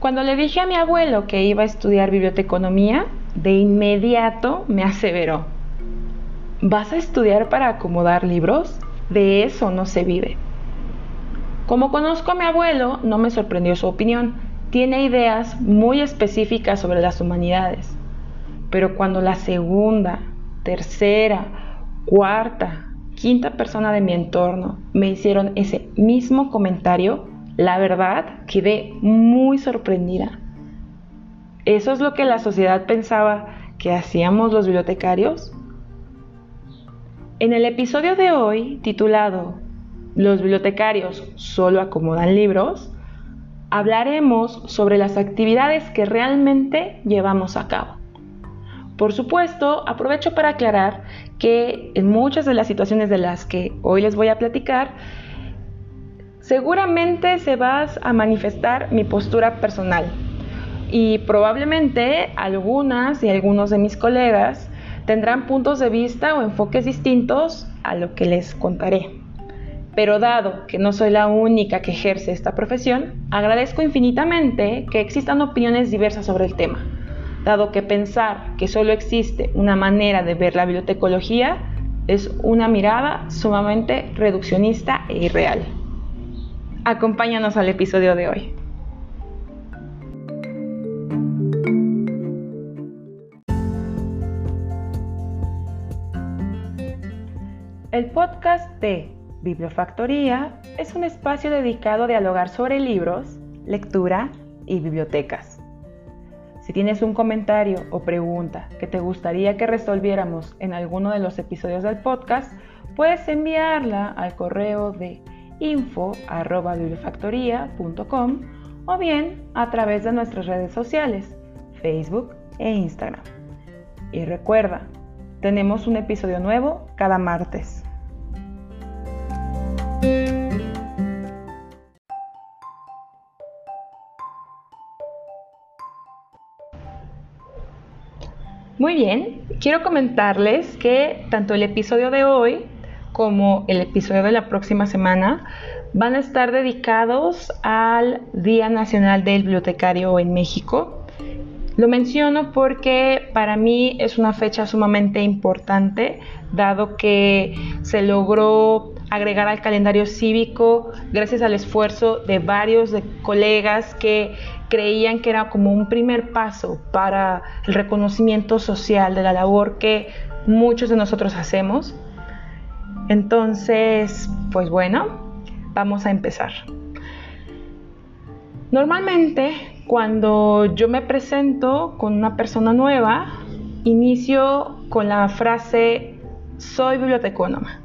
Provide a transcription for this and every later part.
Cuando le dije a mi abuelo que iba a estudiar biblioteconomía, de inmediato me aseveró, ¿vas a estudiar para acomodar libros? De eso no se vive. Como conozco a mi abuelo, no me sorprendió su opinión. Tiene ideas muy específicas sobre las humanidades. Pero cuando la segunda, tercera, cuarta, quinta persona de mi entorno me hicieron ese mismo comentario, la verdad, quedé muy sorprendida. ¿Eso es lo que la sociedad pensaba que hacíamos los bibliotecarios? En el episodio de hoy, titulado Los bibliotecarios solo acomodan libros, hablaremos sobre las actividades que realmente llevamos a cabo. Por supuesto, aprovecho para aclarar que en muchas de las situaciones de las que hoy les voy a platicar, seguramente se va a manifestar mi postura personal y probablemente algunas y algunos de mis colegas tendrán puntos de vista o enfoques distintos a lo que les contaré. Pero dado que no soy la única que ejerce esta profesión, agradezco infinitamente que existan opiniones diversas sobre el tema, dado que pensar que solo existe una manera de ver la bibliotecología es una mirada sumamente reduccionista e irreal. Acompáñanos al episodio de hoy. El podcast de Bibliofactoría es un espacio dedicado a dialogar sobre libros, lectura y bibliotecas. Si tienes un comentario o pregunta que te gustaría que resolviéramos en alguno de los episodios del podcast, puedes enviarla al correo de info.bibliofactoría.com o bien a través de nuestras redes sociales, Facebook e Instagram. Y recuerda, tenemos un episodio nuevo cada martes. Muy bien, quiero comentarles que tanto el episodio de hoy como el episodio de la próxima semana van a estar dedicados al Día Nacional del Bibliotecario en México. Lo menciono porque para mí es una fecha sumamente importante, dado que se logró agregar al calendario cívico gracias al esfuerzo de varios colegas que creían que era como un primer paso para el reconocimiento social de la labor que muchos de nosotros hacemos. Entonces, pues bueno, vamos a empezar. Normalmente, cuando yo me presento con una persona nueva, inicio con la frase soy bibliotecónoma.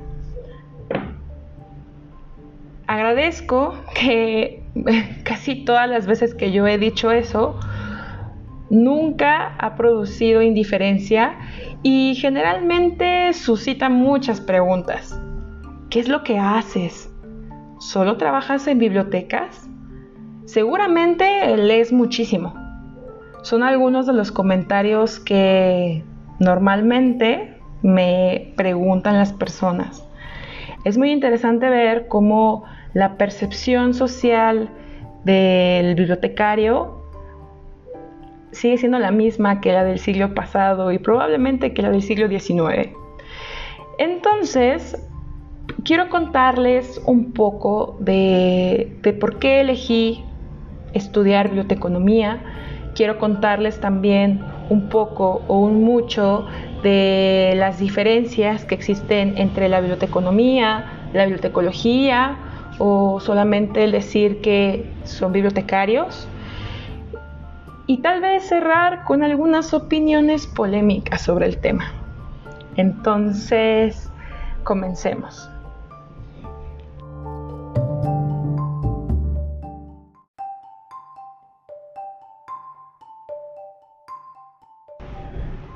Agradezco que casi todas las veces que yo he dicho eso, nunca ha producido indiferencia y generalmente suscita muchas preguntas. ¿Qué es lo que haces? ¿Solo trabajas en bibliotecas? Seguramente lees muchísimo. Son algunos de los comentarios que normalmente me preguntan las personas. Es muy interesante ver cómo la percepción social del bibliotecario sigue siendo la misma que la del siglo pasado y probablemente que la del siglo XIX. Entonces, quiero contarles un poco de, por qué elegí estudiar biblioteconomía. Quiero contarles también un poco o un mucho de las diferencias que existen entre la biblioteconomía, la bibliotecología o solamente el decir que son bibliotecarios y tal vez cerrar con algunas opiniones polémicas sobre el tema. Entonces, comencemos.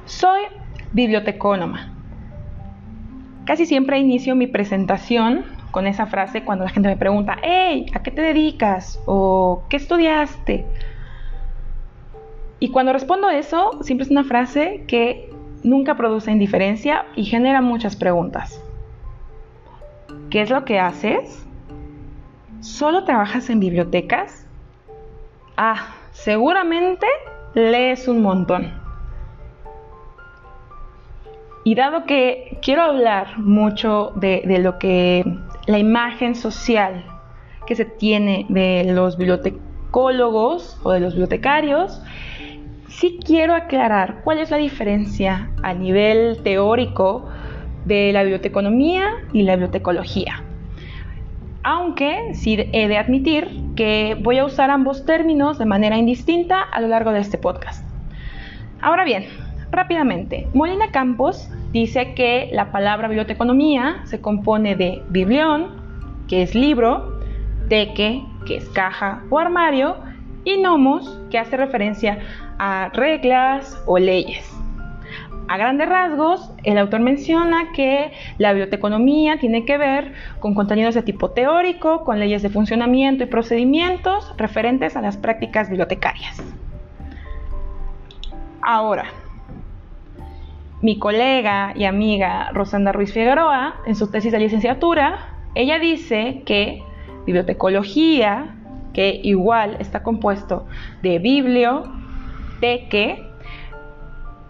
Soy bibliotecónoma. Casi siempre inicio mi presentación con esa frase cuando la gente me pregunta, hey, ¿a qué te dedicas? ¿O qué estudiaste? Y cuando respondo eso, siempre es una frase que nunca produce indiferencia y genera muchas preguntas. ¿Qué es lo que haces? ¿Solo trabajas en bibliotecas? Ah, seguramente lees un montón. Y dado que quiero hablar mucho de, lo que la imagen social que se tiene de los bibliotecólogos o de los bibliotecarios, sí quiero aclarar cuál es la diferencia a nivel teórico de la biblioteconomía y la bibliotecología. Aunque sí he de admitir que voy a usar ambos términos de manera indistinta a lo largo de este podcast. Ahora bien, rápidamente, Molina Campos dice que la palabra biblioteconomía se compone de biblión, que es libro, teque, que es caja o armario, y nomos, que hace referencia a reglas o leyes. A grandes rasgos, el autor menciona que la biblioteconomía tiene que ver con contenidos de tipo teórico, con leyes de funcionamiento y procedimientos referentes a las prácticas bibliotecarias. Ahora, mi colega y amiga Rosanda Ruiz Figueroa, en su tesis de licenciatura, ella dice que bibliotecología, que igual está compuesto de biblio, teque,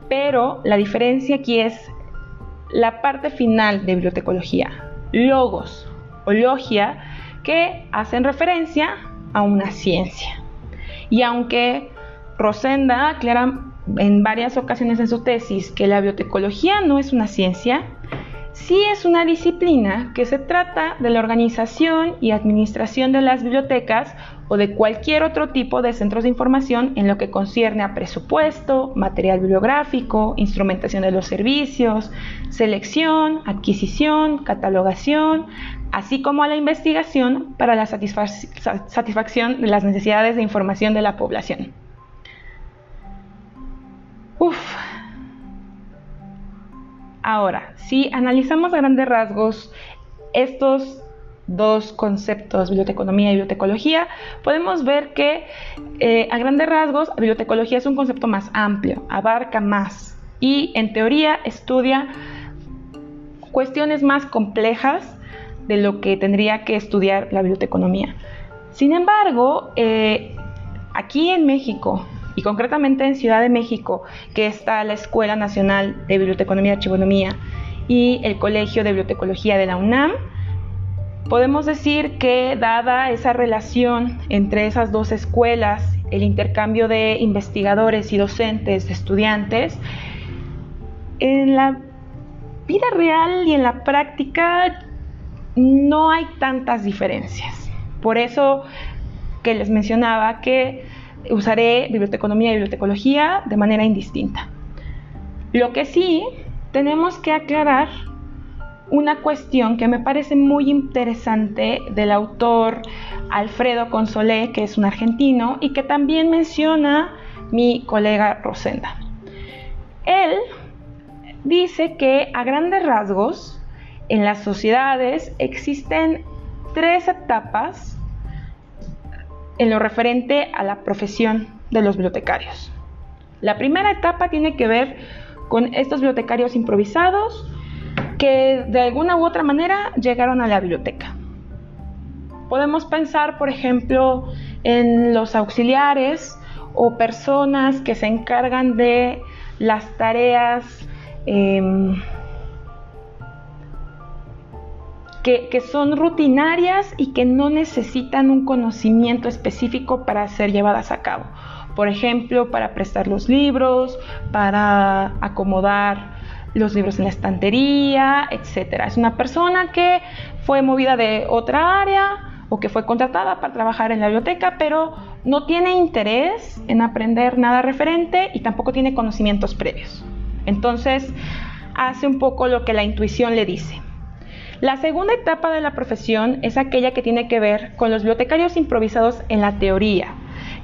pero la diferencia aquí es la parte final de bibliotecología, logos o logia, que hacen referencia a una ciencia. Y aunque Rosenda aclara en varias ocasiones en su tesis que la biotecología no es una ciencia, sí es una disciplina que se trata de la organización y administración de las bibliotecas o de cualquier otro tipo de centros de información en lo que concierne a presupuesto, material bibliográfico, instrumentación de los servicios, selección, adquisición, catalogación, así como a la investigación para la satisfacción de las necesidades de información de la población. Uf. Ahora, si analizamos a grandes rasgos estos dos conceptos, biblioteconomía y bibliotecología, podemos ver que eh, a grandes rasgos bibliotecología es un concepto más amplio, abarca más y en teoría estudia cuestiones más complejas de lo que tendría que estudiar la biblioteconomía. Sin embargo, eh, aquí en México, y concretamente en Ciudad de México, que está la Escuela Nacional de Biblioteconomía y Archivonomía y el Colegio de Bibliotecología de la UNAM, podemos decir que dada esa relación entre esas dos escuelas, el intercambio de investigadores y docentes, estudiantes, en la vida real y en la práctica no hay tantas diferencias. Por eso que les mencionaba que usaré biblioteconomía y bibliotecología de manera indistinta. Lo que sí tenemos que aclarar una cuestión que me parece muy interesante del autor Alfredo Consolé, que es un argentino, y que también menciona mi colega Rosenda. Él dice que a grandes rasgos en las sociedades existen tres etapas en lo referente a la profesión de los bibliotecarios. La primera etapa tiene que ver con estos bibliotecarios improvisados que de alguna u otra manera llegaron a la biblioteca. Podemos pensar, por ejemplo, en los auxiliares o personas que se encargan de las tareas em, que, son rutinarias y que no necesitan un conocimiento específico para ser llevadas a cabo. Por ejemplo, para prestar los libros, para acomodar los libros en la estantería, etc. Es una persona que fue movida de otra área o que fue contratada para trabajar en la biblioteca, pero no tiene interés en aprender nada referente y tampoco tiene conocimientos previos. Entonces, hace un poco lo que la intuición le dice. La segunda etapa de la profesión es aquella que tiene que ver con los bibliotecarios improvisados en la teoría,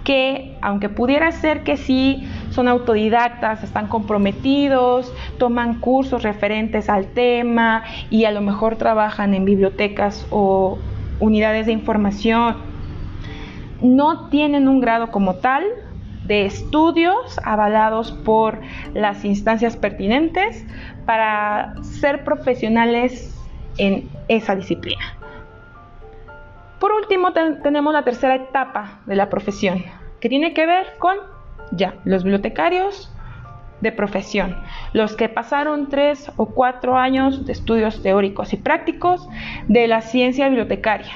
que aunque pudiera ser que sí son autodidactas, están comprometidos, toman cursos referentes al tema y a lo mejor trabajan en bibliotecas o unidades de información, no tienen un grado como tal de estudios avalados por las instancias pertinentes para ser profesionales en esa disciplina. Por último, tenemos la tercera etapa de la profesión, que tiene que ver con ya los bibliotecarios de profesión, los que pasaron tres o cuatro años de estudios teóricos y prácticos de la ciencia bibliotecaria.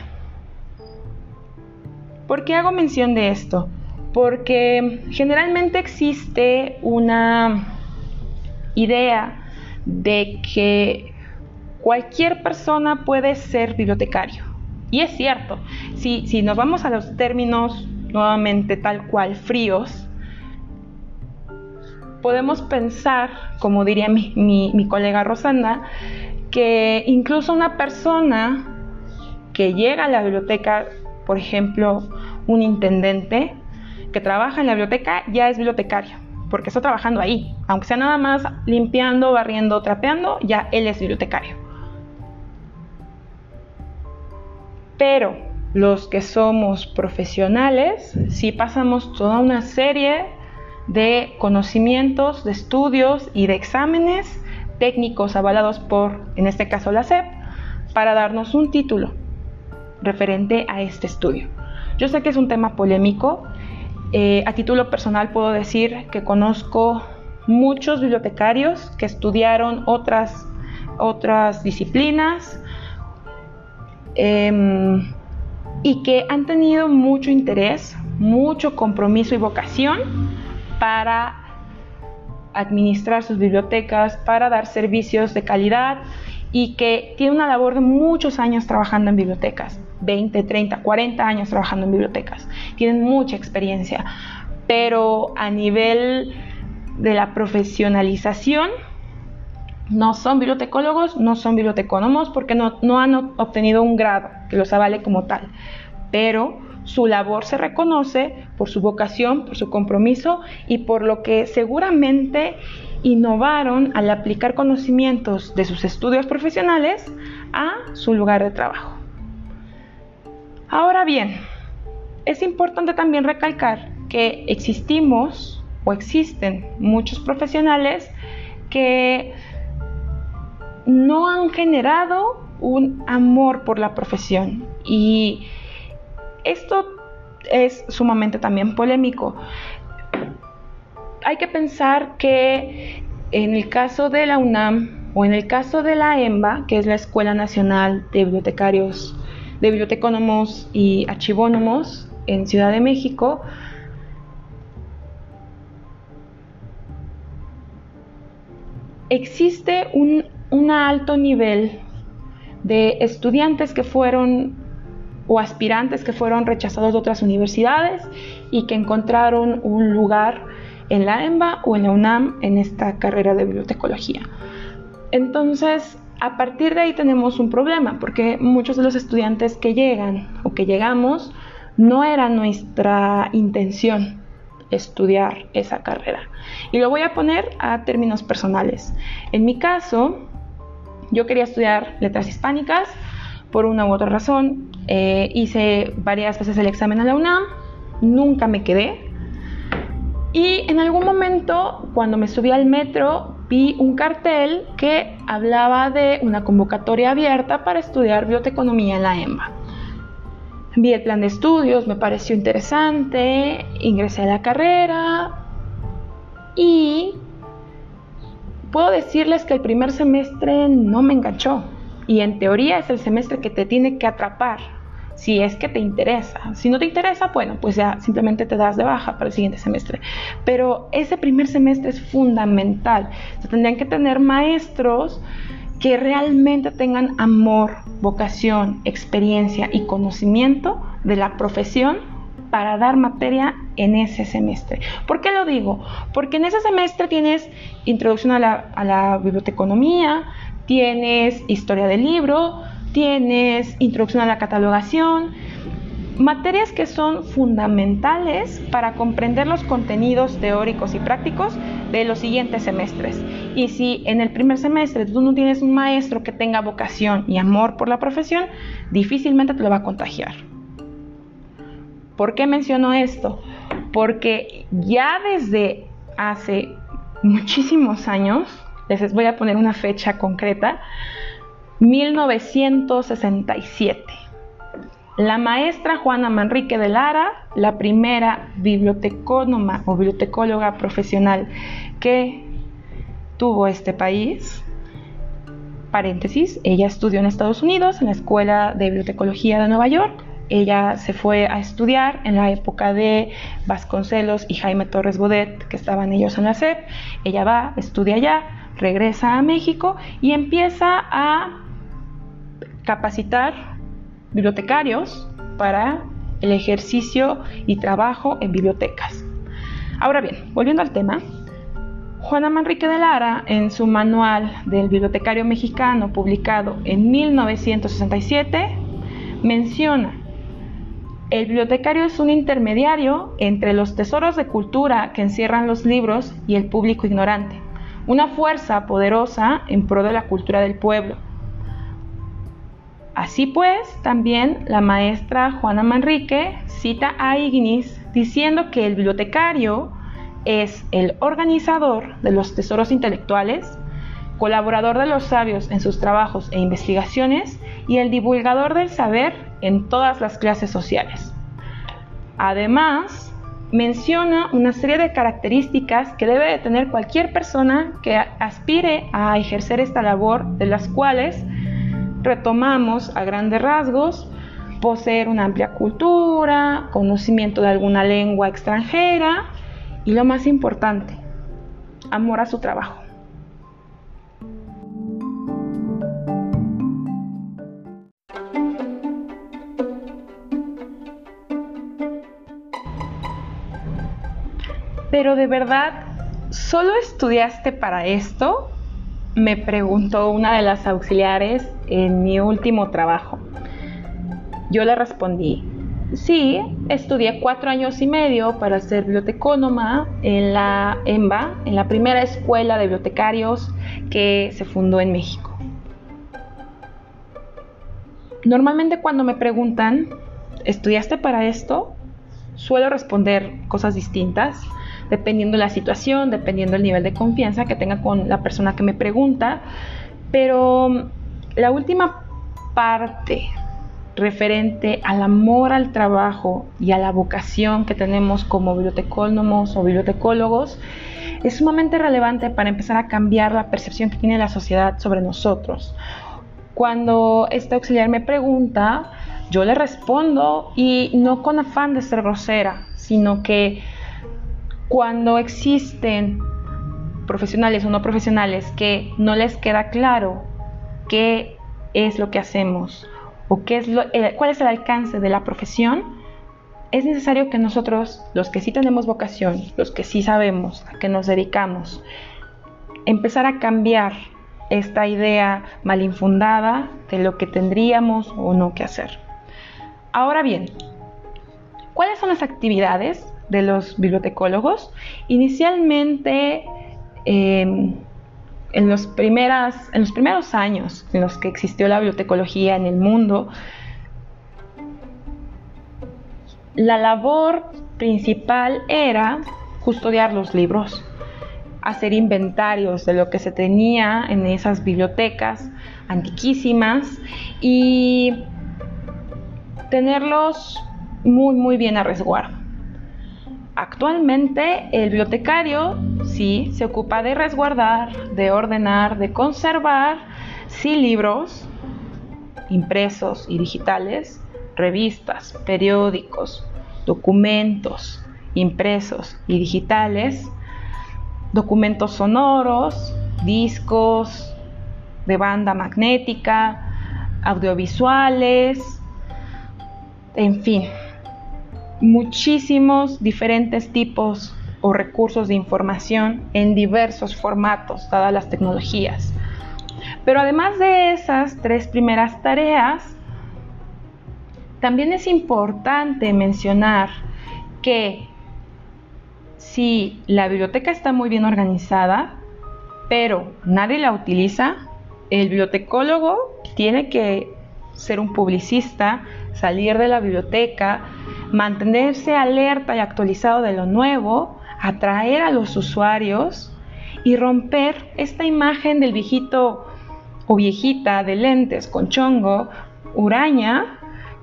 ¿Por qué hago mención de esto? Porque generalmente existe una idea de que cualquier persona puede ser bibliotecario. Y es cierto, si, nos vamos a los términos nuevamente tal cual fríos, podemos pensar, como diría mi, mi, colega Rosana, que incluso una persona que llega a la biblioteca, por ejemplo, un intendente que trabaja en la biblioteca, ya es bibliotecario, porque está trabajando ahí. Aunque sea nada más limpiando, barriendo, trapeando, ya él es bibliotecario. Pero los que somos profesionales, sí pasamos toda una serie de conocimientos, de estudios y de exámenes técnicos avalados por, en este caso, la SEP, para darnos un título referente a este estudio. Yo sé que es un tema polémico. Eh, a título personal puedo decir que conozco muchos bibliotecarios que estudiaron otras, otras disciplinas em, y que han tenido mucho interés, mucho compromiso y vocación para administrar sus bibliotecas, para dar servicios de calidad y que tiene una labor de muchos años trabajando en bibliotecas, 20, 30, 40 años trabajando en bibliotecas. Tienen mucha experiencia, pero a nivel de la profesionalización, no son bibliotecólogos, no son bibliotecónomos porque no, no han obtenido un grado que los avale como tal, pero su labor se reconoce por su vocación, por su compromiso y por lo que seguramente innovaron al aplicar conocimientos de sus estudios profesionales a su lugar de trabajo. Ahora bien, es importante también recalcar que existimos o existen muchos profesionales que no han generado un amor por la profesión y esto es sumamente también polémico. Hay que pensar que en el caso de la UNAM o en el caso de la EMBA, que es la Escuela Nacional de Bibliotecarios, de Bibliotecónomos y Archivónomos en Ciudad de México, existe un, un alto nivel de estudiantes que fueron o aspirantes que fueron rechazados de otras universidades y que encontraron un lugar en la EMBA o en la UNAM en esta carrera de bibliotecología. Entonces, a partir de ahí tenemos un problema, porque muchos de los estudiantes que llegan o que llegamos no era nuestra intención estudiar esa carrera. Y lo voy a poner a términos personales. En mi caso, yo quería estudiar letras hispánicas, por una u otra razón. Eh, hice varias veces el examen a la UNAM, nunca me quedé. Y en algún momento, cuando me subí al metro, vi un cartel que hablaba de una convocatoria abierta para estudiar bioteconomía en la EMBA. Vi el plan de estudios, me pareció interesante, ingresé a la carrera y puedo decirles que el primer semestre no me enganchó y en teoría es el semestre que te tiene que atrapar si es que te interesa. Si no te interesa, bueno, pues ya simplemente te das de baja para el siguiente semestre. Pero ese primer semestre es fundamental. Se tendrían que tener maestros que realmente tengan amor, vocación, experiencia y conocimiento de la profesión para dar materia en ese semestre. ¿Por qué lo digo? Porque en ese semestre tienes introducción a la, a biblioteconomía, tienes historia del libro, tienes introducción a la catalogación, materias que son fundamentales para comprender los contenidos teóricos y prácticos de los siguientes semestres. Y si en el primer semestre tú no tienes un maestro que tenga vocación y amor por la profesión, difícilmente te lo va a contagiar. ¿Por qué menciono esto? Porque ya desde hace muchísimos años, les voy a poner una fecha concreta, 1967. La maestra Juana Manrique de Lara, la primera bibliotecónoma o bibliotecóloga profesional que tuvo este país, paréntesis, ella estudió en Estados Unidos en la Escuela de Bibliotecología de Nueva York. Ella se fue a estudiar en la época de Vasconcelos y Jaime Torres Bodet, que estaban ellos en la SEP. Ella va, estudia allá, regresa a México y empieza a capacitar bibliotecarios para el ejercicio y trabajo en bibliotecas. Ahora bien, volviendo al tema, Juana Manrique de Lara, en su manual del bibliotecario mexicano publicado en 1967, menciona, el bibliotecario es un intermediario entre los tesoros de cultura que encierran los libros y el público ignorante, una fuerza poderosa en pro de la cultura del pueblo. Así pues, también la maestra Juana Manrique cita a Ignis diciendo que el bibliotecario es el organizador de los tesoros intelectuales, colaborador de los sabios en sus trabajos e investigaciones y el divulgador del saber en todas las clases sociales. Además, menciona una serie de características que debe de tener cualquier persona que aspire a ejercer esta labor, de las cuales retomamos a grandes rasgos poseer una amplia cultura, conocimiento de alguna lengua extranjera, y lo más importante, amor a su trabajo. Pero de verdad, ¿solo estudiaste para esto? Me preguntó una de las auxiliares en mi último trabajo. Yo le respondí, Sí, estudié cuatro años y medio para ser bibliotecónoma en la EMBA, en la primera escuela de bibliotecarios que se fundó en México. Normalmente cuando me preguntan, ¿estudiaste para esto? Suelo responder cosas distintas, dependiendo de la situación, dependiendo del nivel de confianza que tenga con la persona que me pregunta, pero la última parte referente al amor al trabajo y a la vocación que tenemos como bibliotecólogos o bibliotecólogos es sumamente relevante para empezar a cambiar la percepción que tiene la sociedad sobre nosotros. Cuando este auxiliar me pregunta, yo le respondo y no con afán de ser grosera, sino que cuando existen profesionales o no profesionales que no les queda claro qué es lo que hacemos o qué es lo, cuál es el alcance de la profesión, es necesario que nosotros, los que sí tenemos vocación, los que sí sabemos a qué nos dedicamos, empezar a cambiar esta idea mal infundada de lo que tendríamos o no que hacer. Ahora bien, ¿cuáles son las actividades de los bibliotecólogos? Inicialmente, eh, en los, primeras, en los primeros años en los que existió la bibliotecología en el mundo, la labor principal era custodiar los libros, hacer inventarios de lo que se tenía en esas bibliotecas antiquísimas y tenerlos muy muy bien a resguardo. Actualmente el bibliotecario sí se ocupa de resguardar, de ordenar, de conservar, sí libros impresos y digitales, revistas, periódicos, documentos impresos y digitales, documentos sonoros, discos de banda magnética, audiovisuales, en fin, muchísimos diferentes tipos o recursos de información en diversos formatos, dadas las tecnologías. Pero además de esas tres primeras tareas, también es importante mencionar que si la biblioteca está muy bien organizada, pero nadie la utiliza, el bibliotecólogo tiene que ser un publicista, salir de la biblioteca, mantenerse alerta y actualizado de lo nuevo, atraer a los usuarios y romper esta imagen del viejito o viejita de lentes con chongo, uraña,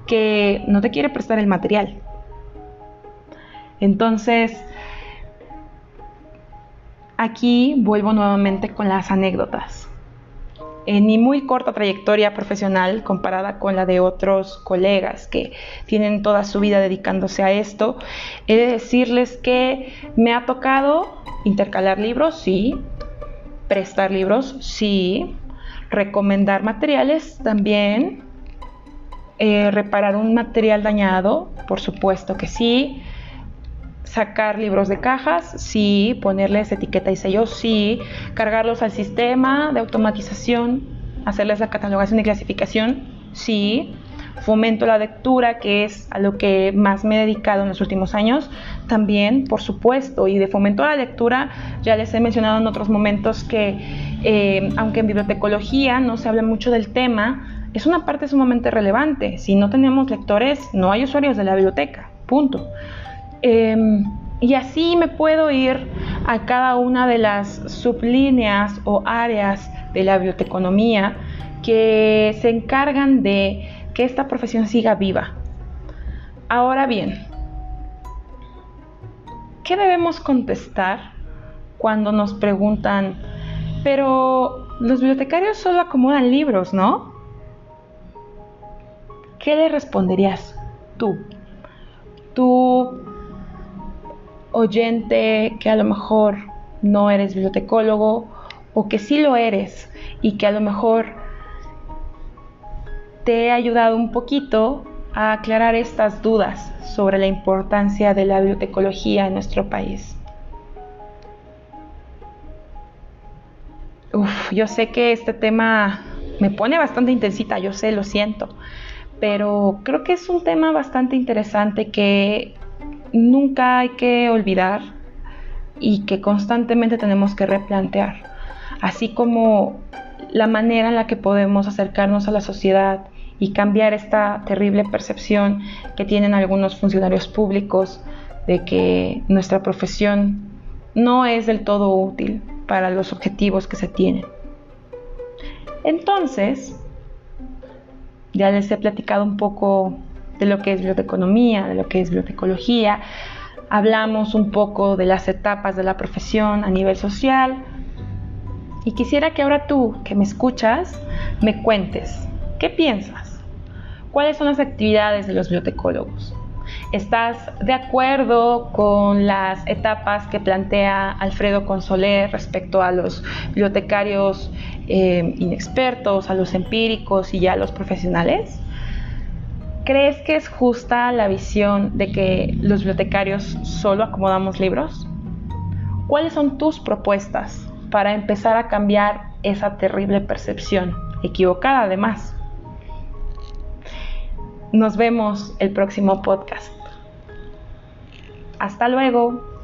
que no te quiere prestar el material. Entonces, aquí vuelvo nuevamente con las anécdotas. En mi muy corta trayectoria profesional comparada con la de otros colegas que tienen toda su vida dedicándose a esto, he de decirles que me ha tocado intercalar libros, sí, prestar libros, sí, recomendar materiales también, eh, reparar un material dañado, por supuesto que sí, sacar libros de cajas, sí, ponerles etiqueta y sello, sí, cargarlos al sistema de automatización, hacerles la catalogación y clasificación, sí, fomento la lectura, que es a lo que más me he dedicado en los últimos años, también, por supuesto, y de fomento a la lectura, ya les he mencionado en otros momentos que, eh, aunque en bibliotecología no se habla mucho del tema, es una parte sumamente relevante. Si no tenemos lectores, no hay usuarios de la biblioteca, punto. Em, y así me puedo ir a cada una de las sublíneas o áreas de la biblioteconomía que se encargan de que esta profesión siga viva. Ahora bien, ¿qué debemos contestar cuando nos preguntan, pero los bibliotecarios solo acomodan libros, ¿no? ¿Qué le responderías tú? Tú oyente que a lo mejor no eres bibliotecólogo o que sí lo eres y que a lo mejor te he ayudado un poquito a aclarar estas dudas sobre la importancia de la bibliotecología en nuestro país. Uf, yo sé que este tema me pone bastante intensita, yo sé, lo siento, pero creo que es un tema bastante interesante que nunca hay que olvidar y que constantemente tenemos que replantear, así como la manera en la que podemos acercarnos a la sociedad y cambiar esta terrible percepción que tienen algunos funcionarios públicos de que nuestra profesión no es del todo útil para los objetivos que se tienen. Entonces, ya les he platicado un poco de lo que es biblioteconomía, de lo que es bibliotecología. Hablamos un poco de las etapas de la profesión a nivel social. Y quisiera que ahora tú, que me escuchas, me cuentes, ¿qué piensas? ¿Cuáles son las actividades de los bibliotecólogos? ¿Estás de acuerdo con las etapas que plantea Alfredo Consoler respecto a los bibliotecarios eh, inexpertos, a los empíricos y ya a los profesionales? ¿Crees que es justa la visión de que los bibliotecarios solo acomodamos libros? ¿Cuáles son tus propuestas para empezar a cambiar esa terrible percepción, equivocada además? Nos vemos el próximo podcast. Hasta luego.